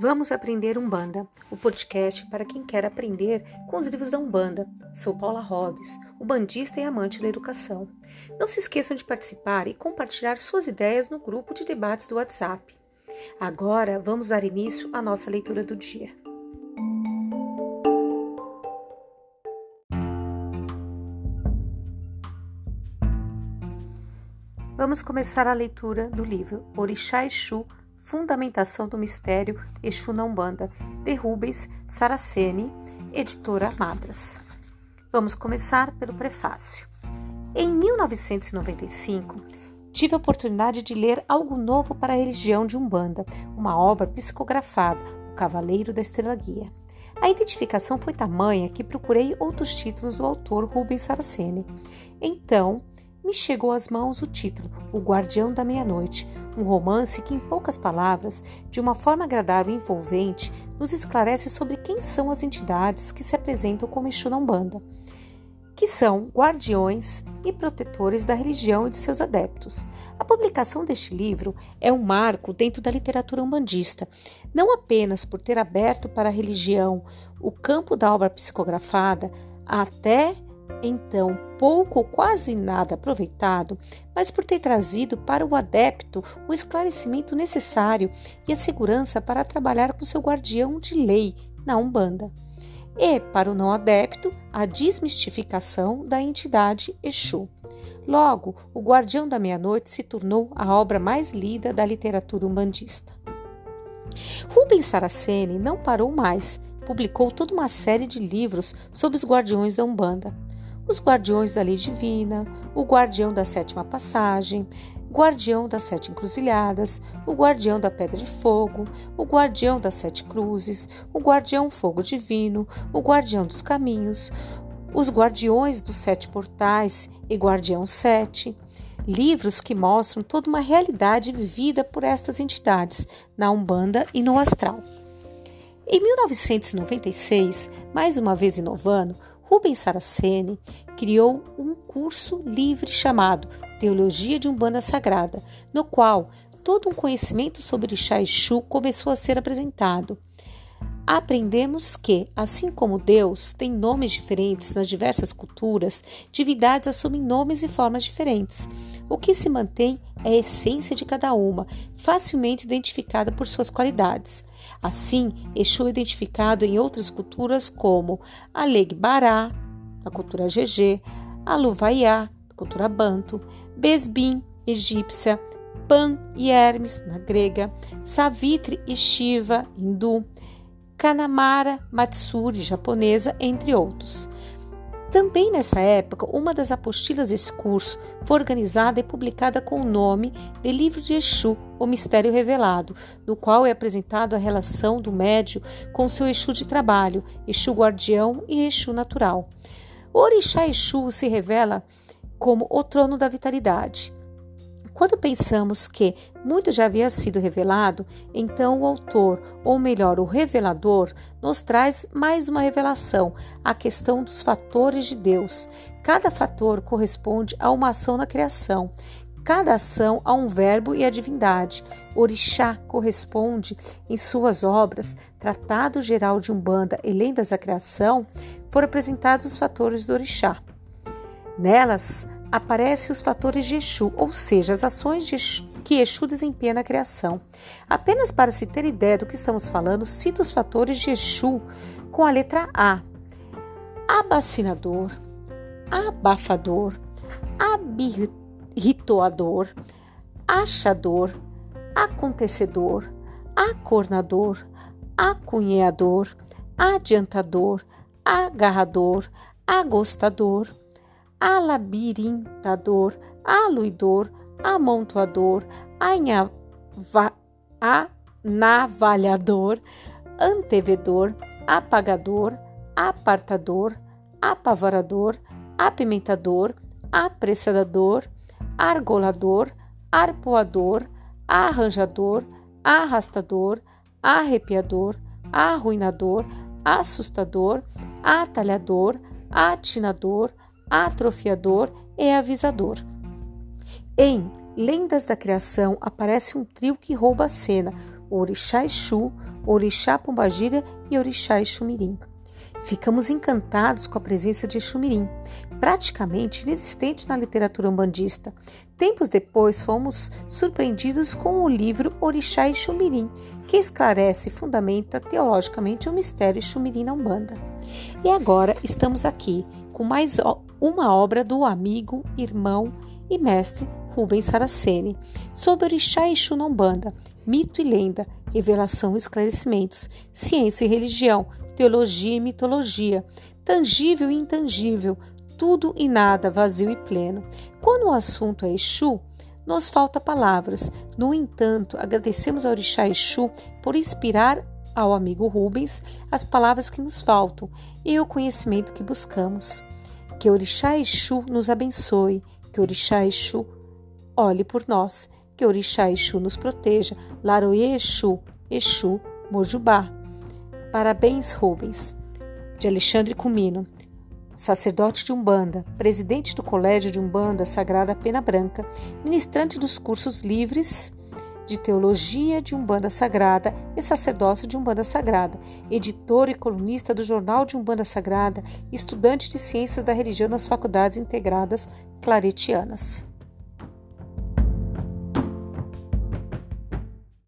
Vamos aprender Umbanda, o podcast para quem quer aprender com os livros da Umbanda. Sou Paula Hobbes, umbandista e amante da educação. Não se esqueçam de participar e compartilhar suas ideias no grupo de debates do WhatsApp. Agora vamos dar início à nossa leitura do dia. Vamos começar a leitura do livro Orixá Exu Fundamentação do Mistério Exu na Umbanda, de Rubens Saraceni, editora Madras. Vamos começar pelo prefácio. Em 1995, tive a oportunidade de ler algo novo para a religião de Umbanda, uma obra psicografada, O Cavaleiro da Estrela Guia. A identificação foi tamanha que procurei outros títulos do autor Rubens Saraceni. Então, me chegou às mãos o título O Guardião da Meia-Noite, um romance que, em poucas palavras, de uma forma agradável e envolvente, nos esclarece sobre quem são as entidades que se apresentam como Exu na Umbanda, que são guardiões e protetores da religião e de seus adeptos. A publicação deste livro é um marco dentro da literatura umbandista, não apenas por ter aberto para a religião o campo da obra psicografada, até então pouco ou quase nada aproveitado, mas por ter trazido para o adepto o esclarecimento necessário e a segurança para trabalhar com seu guardião de lei na Umbanda. E, para o não adepto, a desmistificação da entidade Exu. Logo, O Guardião da Meia-Noite se tornou a obra mais lida da literatura umbandista. Rubens Saraceni não parou mais, publicou toda uma série de livros sobre os guardiões da Umbanda os guardiões da lei divina, o guardião da sétima passagem, guardião das sete encruzilhadas, o guardião da pedra de fogo, o guardião das sete cruzes, o guardião fogo divino, o guardião dos caminhos, os guardiões dos sete portais e guardião sete. Livros que mostram toda uma realidade vivida por estas entidades na Umbanda e no Astral. Em 1996, mais uma vez inovando, Rubens Saraceni criou um curso livre chamado Teologia de Umbanda Sagrada, no qual todo um conhecimento sobre Chá Exu começou a ser apresentado. Aprendemos que, assim como Deus tem nomes diferentes nas diversas culturas, divindades assumem nomes e formas diferentes. O que se mantém é a essência de cada uma, facilmente identificada por suas qualidades. Assim, Exu é identificado em outras culturas como Alegbará, na cultura GG, Aluvaiá, na cultura Banto, Besbim, egípcia, Pan e Hermes, na grega, Savitri e Shiva, hindu, Kanamara, Matsuri, japonesa, entre outros. Também nessa época, uma das apostilas desse curso foi organizada e publicada com o nome de Livro de Exu, o Mistério Revelado, no qual é apresentado a relação do médio com seu Exu de trabalho, Exu guardião e Exu natural. O Orixá Exu se revela como o trono da vitalidade. Quando pensamos que muito já havia sido revelado, então o autor, ou melhor, o revelador, nos traz mais uma revelação, a questão dos fatores de Deus. Cada fator corresponde a uma ação na criação, cada ação a um verbo e a divindade. Orixá corresponde, em suas obras, Tratado Geral de Umbanda e Lendas da Criação, foram apresentados os fatores do Orixá. Nelas, aparecem os fatores de Exu, ou seja, as ações de Exu, que Exu desempenha na criação. Apenas para se ter ideia do que estamos falando, cito os fatores de Exu com a letra A: abacinador, abafador, abirritoador, achador, acontecedor, acornador, acunheador, adiantador, agarrador, agostador alabirintador, aluidor, amontoador, anavalhador, antevedor, apagador, apartador, apavorador, apimentador, apressador, argolador, arpoador, arranjador, arrastador, arrepiador, arruinador, assustador, atalhador, atinador, atrofiador e avisador. Em Lendas da Criação aparece um trio que rouba a cena: o Orixá Exu, Orixá Pombagira e Orixá Exumirim. Ficamos encantados com a presença de Exumirim, praticamente inexistente na literatura umbandista. Tempos depois, fomos surpreendidos com o livro Orixá Exumirim, que esclarece e fundamenta teologicamente o mistério Exumirim na Umbanda. E agora estamos aqui com mais uma obra do amigo, irmão e mestre Rubens Saraceni, sobre Orixá e Exu mito e lenda, revelação e esclarecimentos, ciência e religião, teologia e mitologia, tangível e intangível, tudo e nada, vazio e pleno. Quando o assunto é Exu, nos falta palavras. No entanto, agradecemos ao Orixá Exu por inspirar ao amigo Rubens as palavras que nos faltam e o conhecimento que buscamos. Que Orixá Exu nos abençoe, que Orixá Exu olhe por nós, que Orixá Exu nos proteja. Laroye Exu, Exu, Mojubá. Parabéns, Rubens. De Alexandre Cumino, sacerdote de Umbanda, presidente do Colégio de Umbanda Sagrada Pena Branca, ministrante dos cursos livres de Teologia de Umbanda Sagrada e Sacerdócio de Umbanda Sagrada, editor e colunista do Jornal de Umbanda Sagrada, estudante de Ciências da Religião nas Faculdades Integradas Claretianas.